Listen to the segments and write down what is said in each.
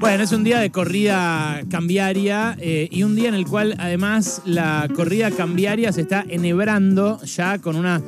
Bueno, es un día de corrida cambiaria eh, y un día en el cual además la corrida cambiaria se está enhebrando ya con una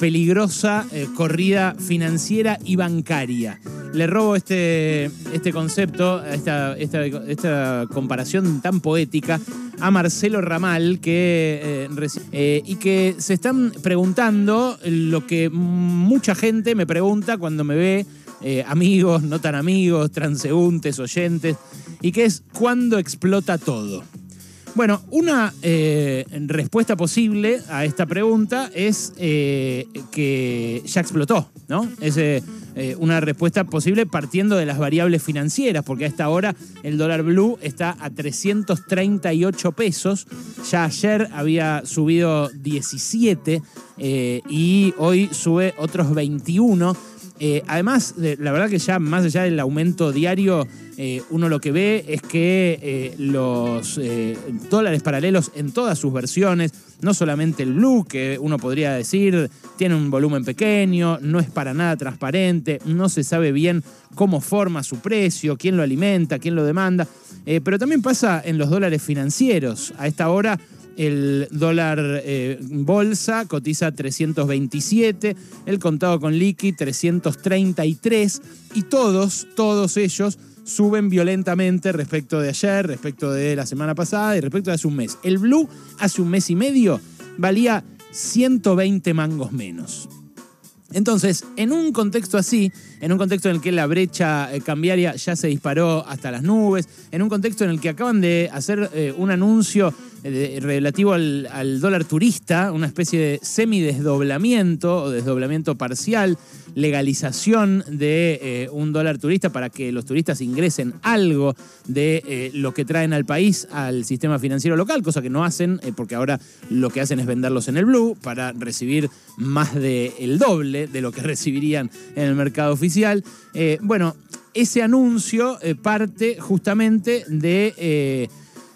peligrosa eh, corrida financiera y bancaria. Le robo este, este concepto, esta, esta, comparación tan poética a Marcelo Ramal que, eh, y que se están preguntando lo que mucha gente me pregunta cuando me ve, eh, amigos, no tan amigos, transeúntes, oyentes, y que es ¿cuándo explota todo? Bueno, una eh, respuesta posible a esta pregunta es eh, que ya explotó, ¿no? Es una respuesta posible partiendo de las variables financieras, porque a esta hora el dólar blue está a 338 pesos. Ya ayer había subido 17 eh, y hoy sube otros 21. Eh, además, de- la verdad que ya más allá del aumento diario, eh, uno lo que ve es que eh, los dólares paralelos en todas sus versiones, no solamente el blue, que uno podría decir tiene un volumen pequeño, no es para nada transparente, no se sabe bien cómo forma su precio, quién lo alimenta, quién lo demanda, pero también pasa en los dólares financieros. A esta hora el dólar eh, bolsa cotiza 327, el contado con liqui 333 y todos, todos ellos suben violentamente respecto de ayer, respecto de la semana pasada y respecto de hace un mes. El blue hace un mes y medio valía 120 mangos menos. Entonces, en un contexto así, en un contexto en el que la brecha eh, cambiaria ya se disparó hasta las nubes, en un contexto en el que acaban de hacer eh, un anuncio eh, relativo al, dólar turista, una especie de semidesdoblamiento o desdoblamiento parcial, legalización de eh, un dólar turista para que los turistas ingresen algo de eh, lo que traen al país al sistema financiero local, cosa que no hacen, porque ahora lo que hacen es venderlos en el blue para recibir más del doble de lo que recibirían en el mercado oficial. Bueno, ese anuncio parte justamente de...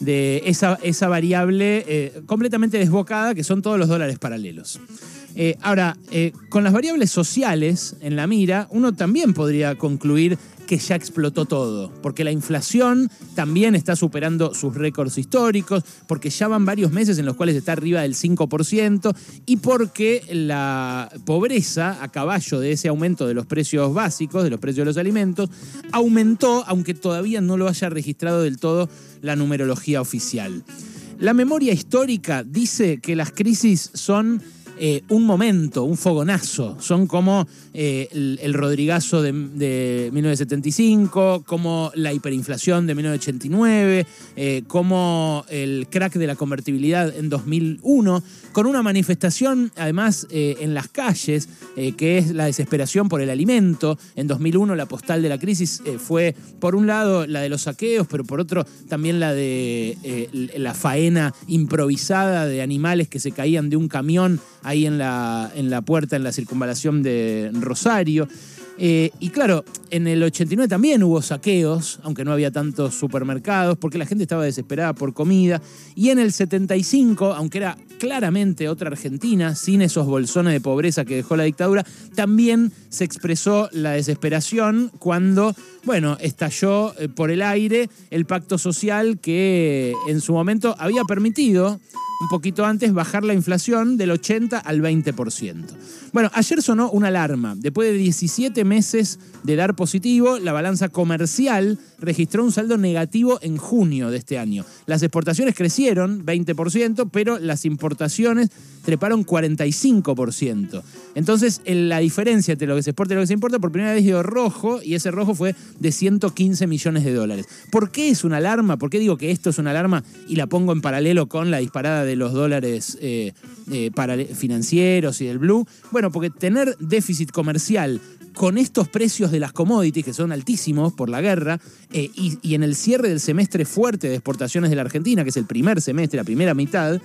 de esa, esa variable eh, completamente desbocada que son todos los dólares paralelos. Eh, ahora, eh, con las variables sociales en la mira, uno también podría concluir que ya explotó todo, porque la inflación también está superando sus récords históricos, porque ya van varios meses en los cuales está arriba del 5%, y porque la pobreza, a caballo de ese aumento de los precios básicos, de los precios de los alimentos, aumentó, aunque todavía no lo haya registrado del todo la numerología oficial. La memoria histórica dice que las crisis son eh, un momento, un fogonazo. Son como eh, el, el Rodrigazo de, de 1975, como la hiperinflación de 1989, eh, como el crack de la convertibilidad en 2001, con una manifestación además eh, en las calles, que es la desesperación por el alimento. En 2001 la postal de la crisis fue, por un lado, la de los saqueos, pero por otro también la de la faena improvisada de animales que se caían de un camión ahí en la, en la puerta, en la circunvalación de Rosario. Eh, y claro, en el 89 también hubo saqueos, aunque no había tantos supermercados, porque la gente estaba desesperada por comida. Y en el 75, aunque era claramente otra Argentina, sin esos bolsones de pobreza que dejó la dictadura, también se expresó la desesperación cuando, bueno, estalló eh, por el aire el pacto social que en su momento había permitido un poquito antes bajar la inflación del 80 al 20%. Bueno, ayer sonó una alarma. Después de 17 meses de dar positivo, la balanza comercial registró un saldo negativo en junio de este año. Las exportaciones crecieron 20%, pero las importaciones treparon 45%. Entonces, en la diferencia entre lo que se exporta y lo que se importa, por primera vez dio rojo, y ese rojo fue de 115 millones de dólares. ¿Por qué es una alarma? ¿Por qué digo que esto es una alarma y la pongo en paralelo con la disparada de los dólares eh, eh, financieros y del blue? Bueno, porque tener déficit comercial con estos precios de las commodities, que son altísimos por la guerra, eh, y en el cierre del semestre fuerte de exportaciones de la Argentina, que es el primer semestre, la primera mitad,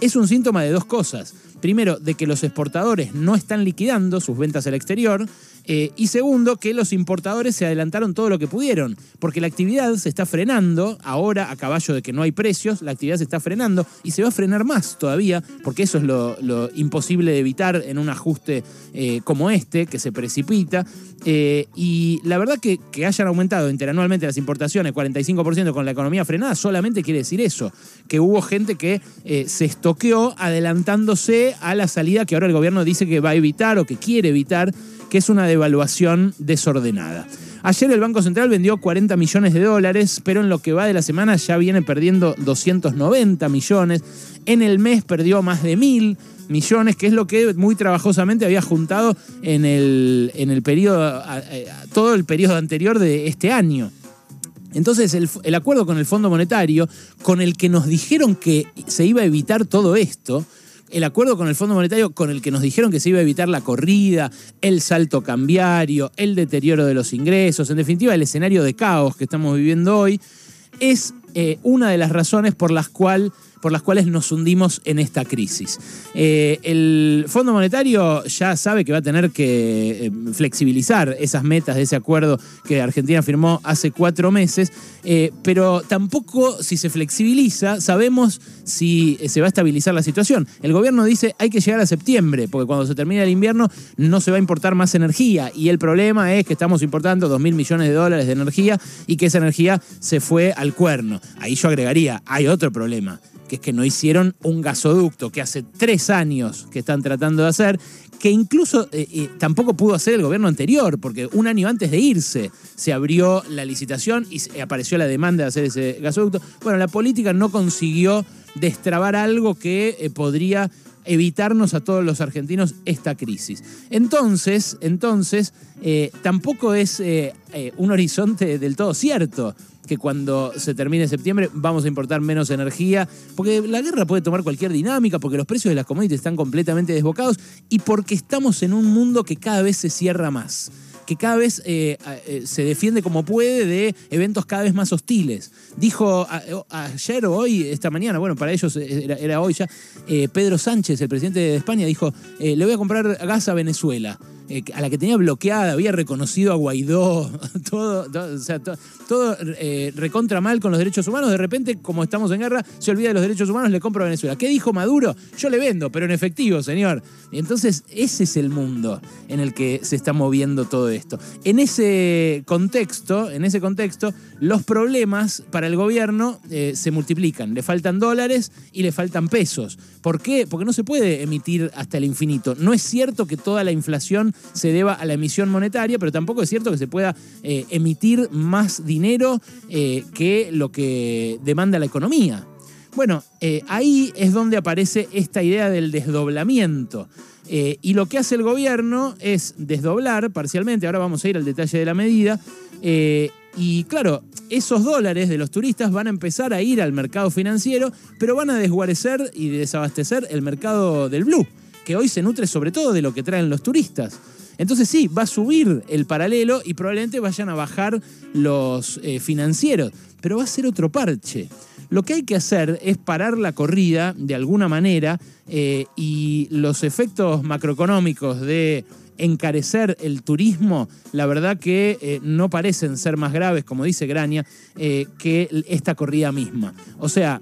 es un síntoma de dos cosas. Primero, de que los exportadores no están liquidando sus ventas al exterior, Eh, y segundo, que los importadores se adelantaron todo lo que pudieron, porque la actividad se está frenando, ahora a caballo de que no hay precios, la actividad se está frenando y se va a frenar más todavía, porque eso es lo, imposible de evitar en un ajuste eh, como este, que se precipita. Eh, y la verdad que, que hayan aumentado interanualmente las importaciones 45% con la economía frenada, solamente quiere decir eso, que hubo gente que se estoqueó adelantándose a la salida que ahora el gobierno dice que va a evitar o que quiere evitar que es una devaluación desordenada. Ayer el Banco Central vendió 40 millones de dólares, pero en lo que va de la semana ya viene perdiendo 290 millones. En el mes perdió más de mil millones, que es lo que muy trabajosamente había juntado en el, en el periodo, todo el periodo anterior de este año. Entonces el, el, acuerdo con el Fondo Monetario, con el que nos dijeron que se iba a evitar todo esto, el acuerdo con el Fondo Monetario con el que nos dijeron que se iba a evitar la corrida, el salto cambiario, el deterioro de los ingresos, en definitiva el escenario de caos que estamos viviendo hoy, es eh, una de las razones por las cuales por las cuales nos hundimos en esta crisis. Eh, el Fondo Monetario ya sabe que va a tener que eh, flexibilizar esas metas de ese acuerdo que Argentina firmó hace cuatro meses, eh, pero tampoco si se flexibiliza sabemos si se va a estabilizar la situación. El gobierno dice hay que llegar a septiembre, porque cuando se termine el invierno no se va a importar más energía y el problema es que estamos importando 2 mil millones de dólares de energía y que esa energía se fue al cuerno. Ahí yo agregaría, hay otro problema que es que no hicieron un gasoducto que hace tres años que están tratando de hacer, que incluso eh, eh, tampoco pudo hacer el gobierno anterior, porque un año antes de irse se abrió la licitación y apareció la demanda de hacer ese gasoducto. Bueno, la política no consiguió destrabar algo que eh, podría evitarnos a todos los argentinos esta crisis. Entonces, entonces tampoco es un horizonte del todo cierto que cuando se termine septiembre vamos a importar menos energía, porque la guerra puede tomar cualquier dinámica, porque los precios de las commodities están completamente desbocados y porque estamos en un mundo que cada vez se cierra más que cada vez eh, eh, se defiende como puede de eventos cada vez más hostiles. Dijo ayer o hoy, esta mañana, bueno, para ellos era, hoy ya, eh, Pedro Sánchez, el presidente de España, dijo, le voy a comprar gas a Venezuela. Eh, a la que tenía bloqueada, había reconocido a Guaidó, todo, todo, o sea, todo eh, recontra mal con los derechos humanos, de repente, como estamos en guerra, se olvida de los derechos humanos, le compro a Venezuela. ¿Qué dijo Maduro? Yo le vendo, pero en efectivo, señor. Entonces, ese es el mundo en el que se está moviendo todo esto. En ese contexto, en ese contexto, los problemas para el gobierno eh, se multiplican. Le faltan dólares y le faltan pesos. ¿Por qué? Porque no se puede emitir hasta el infinito. No es cierto que toda la inflación se deba a la emisión monetaria, pero tampoco es cierto que se pueda eh, emitir más dinero eh, que lo que demanda la economía. Bueno, eh, ahí es donde aparece esta idea del desdoblamiento. y lo que hace el gobierno es desdoblar parcialmente, ahora vamos a ir al detalle de la medida, y claro, esos dólares de los turistas van a empezar a ir al mercado financiero, pero van a desguarecer y desabastecer el mercado del blue que hoy se nutre sobre todo de lo que traen los turistas. Entonces sí, va a subir el paralelo y probablemente vayan a bajar los eh, financieros, pero va a ser otro parche. Lo que hay que hacer es parar la corrida de alguna manera eh, y los efectos macroeconómicos de encarecer el turismo, la verdad que eh, no parecen ser más graves, como dice Graña, que esta corrida misma. O sea,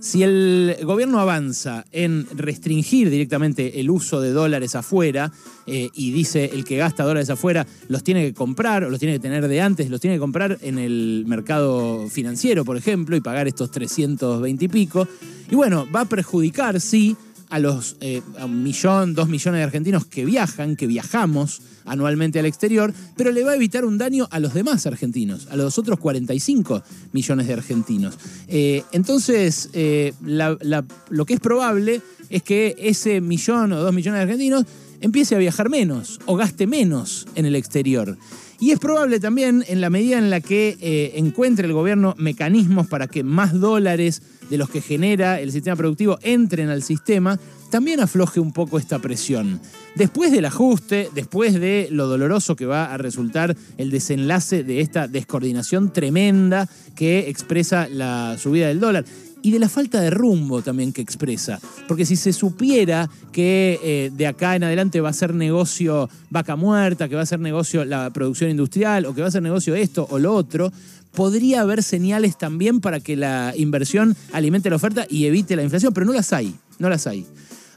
si el gobierno avanza en restringir directamente el uso de dólares afuera eh, y dice el que gasta dólares afuera los tiene que comprar o los tiene que tener de antes, los tiene que comprar en el mercado financiero, por ejemplo, y pagar estos 320 y pico, y bueno, va a perjudicar, sí, a los eh, un millón, dos millones de argentinos que viajan, que viajamos anualmente al exterior, pero le va a evitar un daño a los demás argentinos, a los otros 45 millones de argentinos. Eh, entonces, eh, lo que es probable es que ese millón o dos millones de argentinos empiece a viajar menos o gaste menos en el exterior. Y es probable también, en la medida en la que eh, encuentre el gobierno mecanismos para que más dólares de los que genera el sistema productivo entren al sistema, también afloje un poco esta presión. Después del ajuste, después de lo doloroso que va a resultar el desenlace de esta descoordinación tremenda que expresa la subida del dólar, y de la falta de rumbo también que expresa. Porque si se supiera que eh, de acá en adelante va a ser negocio vaca muerta, que va a ser negocio la producción industrial, o que va a ser negocio esto o lo otro, podría haber señales también para que la inversión alimente la oferta y evite la inflación, pero no las hay, no las hay.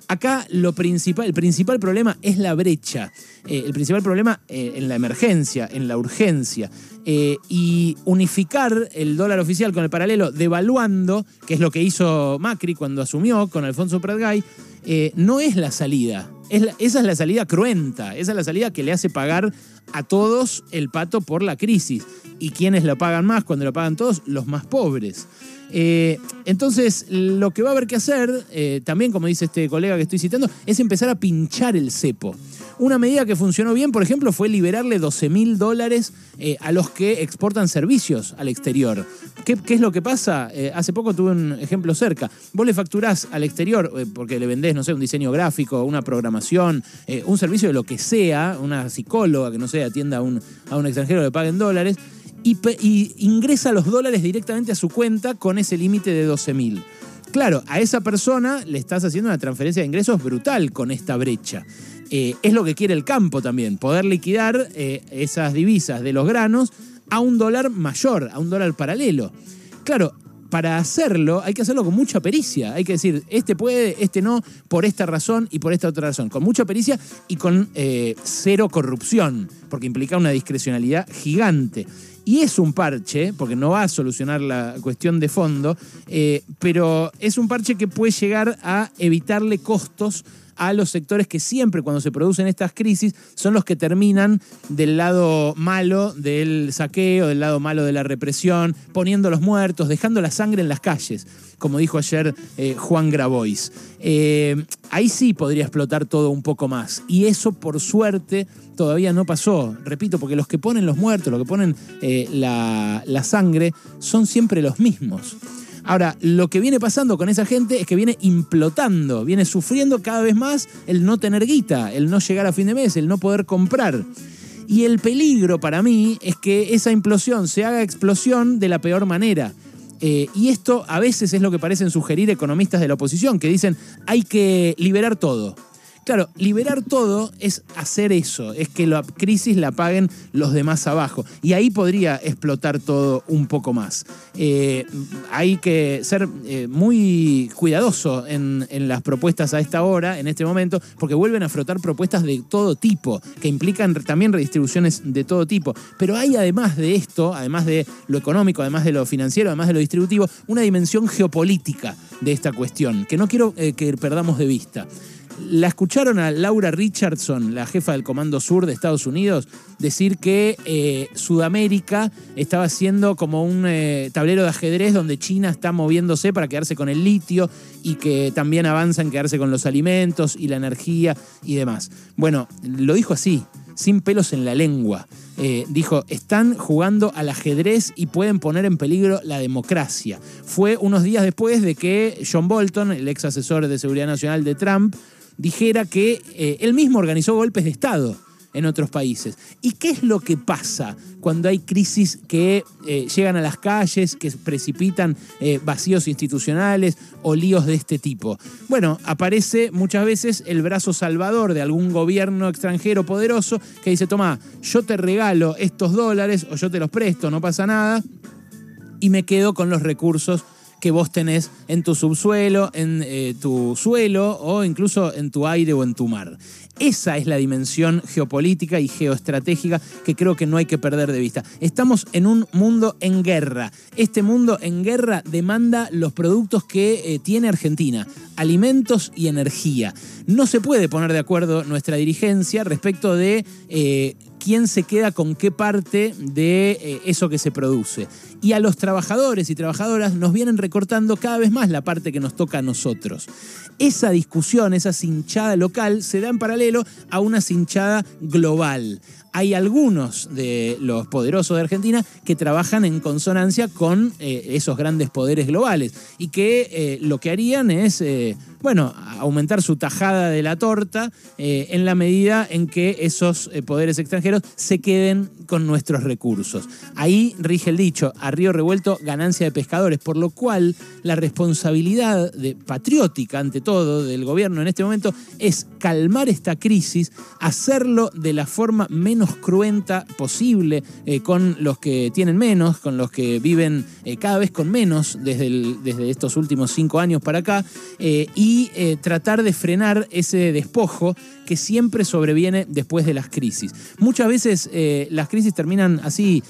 Acá lo principal, el principal problema es la brecha. Eh, el principal problema eh, en la emergencia, en la urgencia. Eh, y unificar el dólar oficial con el paralelo, devaluando, que es lo que hizo Macri cuando asumió con Alfonso Pratgay, no es la salida. Esa es la salida cruenta, esa es la salida que le hace pagar a todos el pato por la crisis. ¿Y quiénes lo pagan más cuando lo pagan todos? Los más pobres. Eh, entonces, lo que va a haber que hacer, eh, también como dice este colega que estoy citando, es empezar a pinchar el cepo. Una medida que funcionó bien, por ejemplo, fue liberarle 12 mil dólares eh, a los que exportan servicios al exterior. ¿Qué, es lo que pasa? hace poco tuve un ejemplo cerca. Vos le facturás al exterior porque le vendés, no sé, un diseño gráfico, una programación, un servicio de lo que sea, una psicóloga que no sé, atienda a un, a un extranjero le paguen dólares y, ingresa los dólares directamente a su cuenta con ese límite de 12 mil. Claro, a esa persona le estás haciendo una transferencia de ingresos brutal con esta brecha. Eh, es lo que quiere el campo también, poder liquidar eh, esas divisas de los granos a un dólar mayor, a un dólar paralelo. Claro, para hacerlo hay que hacerlo con mucha pericia. Hay que decir, este puede, este no, por esta razón y por esta otra razón. Con mucha pericia y con eh, cero corrupción, porque implica una discrecionalidad gigante. Y es un parche, porque no va a solucionar la cuestión de fondo, pero es un parche que puede llegar a evitarle costos a los sectores que siempre cuando se producen estas crisis son los que terminan del lado malo del saqueo, del lado malo de la represión, poniendo los muertos, dejando la sangre en las calles, como dijo ayer eh, Juan Grabois. Eh, ahí sí podría explotar todo un poco más. Y eso, por suerte, todavía no pasó. Repito, porque los que ponen los muertos, los que ponen eh, la, la sangre, son siempre los mismos. Ahora, lo que viene pasando con esa gente es que viene implotando, viene sufriendo cada vez más el no tener guita, el no llegar a fin de mes, el no poder comprar. Y el peligro para mí es que esa implosión se haga explosión de la peor manera. Eh, y esto a veces es lo que parecen sugerir economistas de la oposición, que dicen hay que liberar todo. Claro, liberar todo es hacer eso, es que la crisis la paguen los demás abajo. Y ahí podría explotar todo un poco más. Eh, hay que ser eh, muy cuidadoso en, las propuestas a esta hora, en este momento, porque vuelven a frotar propuestas de todo tipo, que implican también redistribuciones de todo tipo. Pero hay además de esto, además de lo económico, además de lo financiero, además de lo distributivo, una dimensión geopolítica de esta cuestión, que no quiero eh, que perdamos de vista. La escucharon a Laura Richardson, la jefa del Comando Sur de Estados Unidos, decir que eh, Sudamérica estaba siendo como un eh, tablero de ajedrez donde China está moviéndose para quedarse con el litio y que también avanza en quedarse con los alimentos y la energía y demás. Bueno, lo dijo así, sin pelos en la lengua. Eh, dijo, están jugando al ajedrez y pueden poner en peligro la democracia. Fue unos días después de que John Bolton, el ex asesor de seguridad nacional de Trump, dijera que eh, él mismo organizó golpes de Estado en otros países. ¿Y qué es lo que pasa cuando hay crisis que eh, llegan a las calles, que precipitan eh, vacíos institucionales o líos de este tipo? Bueno, aparece muchas veces el brazo salvador de algún gobierno extranjero poderoso que dice, toma, yo te regalo estos dólares o yo te los presto, no pasa nada, y me quedo con los recursos que vos tenés en tu subsuelo, en eh, tu suelo o incluso en tu aire o en tu mar. Esa es la dimensión geopolítica y geoestratégica que creo que no hay que perder de vista. Estamos en un mundo en guerra. Este mundo en guerra demanda los productos que eh, tiene Argentina, alimentos y energía. No se puede poner de acuerdo nuestra dirigencia respecto de eh, quién se queda con qué parte de eh, eso que se produce. Y a los trabajadores y trabajadoras nos vienen recortando cada vez más la parte que nos toca a nosotros. Esa discusión, esa cinchada local, se da en paralelo a una cinchada global. Hay algunos de los poderosos de Argentina que trabajan en consonancia con eh, esos grandes poderes globales y que eh, lo que harían es, eh, bueno, aumentar su tajada de la torta en la medida en que esos poderes extranjeros se queden con nuestros recursos. Ahí rige el dicho, a río revuelto, ganancia de pescadores, por lo cual la responsabilidad patriótica ante todo del gobierno en este momento es calmar esta crisis, hacerlo de la forma menos cruenta posible eh, con los que tienen menos, con los que viven eh, cada vez con menos desde, desde, estos últimos cinco años para acá, eh, y tratar de frenar ese despojo que siempre sobreviene después de las crisis. Muchas veces las crisis terminan así,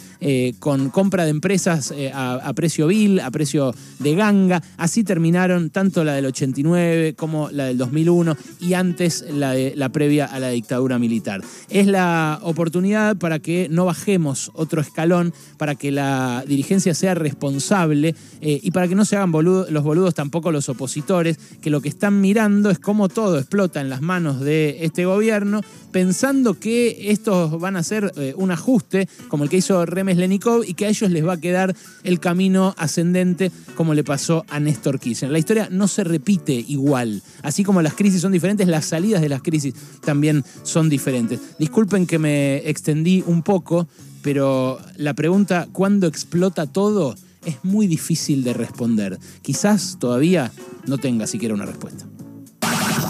con compra de empresas a, precio vil, a precio de ganga, así terminaron tanto la del 89 como la del 2001 y antes la, de, la previa a la dictadura militar. Es la oportunidad para que no bajemos otro escalón, para que la dirigencia sea responsable eh, y para que no se hagan los boludos tampoco los opositores, que lo que están mirando es cómo todo explota en las manos de este gobierno, pensando que estos van a ser eh, un ajuste como el que hizo Remes Lenikov y que a ellos les va a quedar el camino ascendente como le pasó a Néstor Kirchner. La historia no se repite igual. Así como las crisis son diferentes, las salidas de las crisis también son diferentes. Disculpen que me extendí un poco, pero la pregunta ¿cuándo explota todo? es muy difícil de responder. Quizás todavía no tenga siquiera una respuesta.